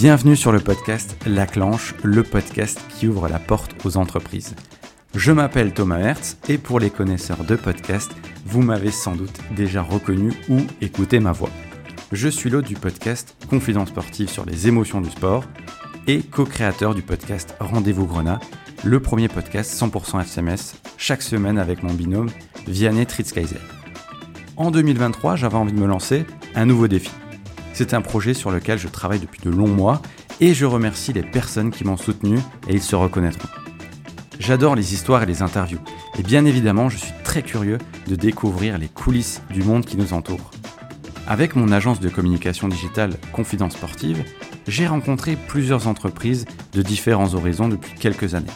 Bienvenue sur le podcast La Clanche, le podcast qui ouvre la porte aux entreprises. Je m'appelle Thomas Hertz et pour les connaisseurs de podcast, vous m'avez sans doute déjà reconnu ou écouté ma voix. Je suis l'hôte du podcast Confidence sportive sur les émotions du sport et co-créateur du podcast Rendez-vous Grenat, le premier podcast 100% FMS, chaque semaine avec mon binôme Vianney Tritzkaiser. En 2023, j'avais envie de me lancer un nouveau défi. C'est un projet sur lequel je travaille depuis de longs mois et je remercie les personnes qui m'ont soutenu et ils se reconnaîtront. J'adore les histoires et les interviews et bien évidemment je suis très curieux de découvrir les coulisses du monde qui nous entoure. Avec mon agence de communication digitale Confidence Sportive, j'ai rencontré plusieurs entreprises de différents horizons depuis quelques années.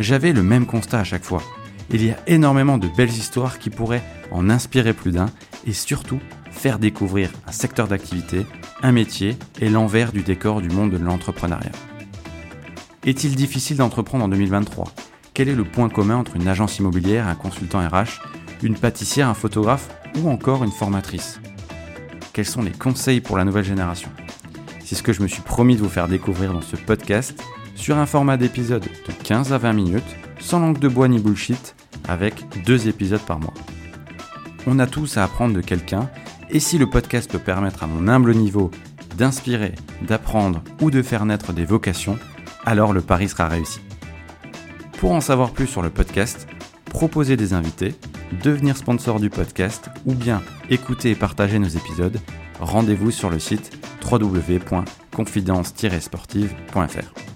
J'avais le même constat à chaque fois. Il y a énormément de belles histoires qui pourraient en inspirer plus d'un et surtout faire découvrir un secteur d'activité, un métier et l'envers du décor du monde de l'entrepreneuriat. Est-il difficile d'entreprendre en 2023 Quel est le point commun entre une agence immobilière, un consultant RH, une pâtissière, un photographe ou encore une formatrice? Quels sont les conseils pour la nouvelle génération? C'est ce que je me suis promis de vous faire découvrir dans ce podcast sur un format d'épisode de 15 à 20 minutes, sans langue de bois ni bullshit, avec deux épisodes par mois. On a tous à apprendre de quelqu'un et si le podcast peut permettre à mon humble niveau d'inspirer, d'apprendre ou de faire naître des vocations, alors le pari sera réussi. Pour en savoir plus sur le podcast, proposer des invités, devenir sponsor du podcast ou bien écouter et partager nos épisodes, rendez-vous sur le site www.confidence-sportive.fr.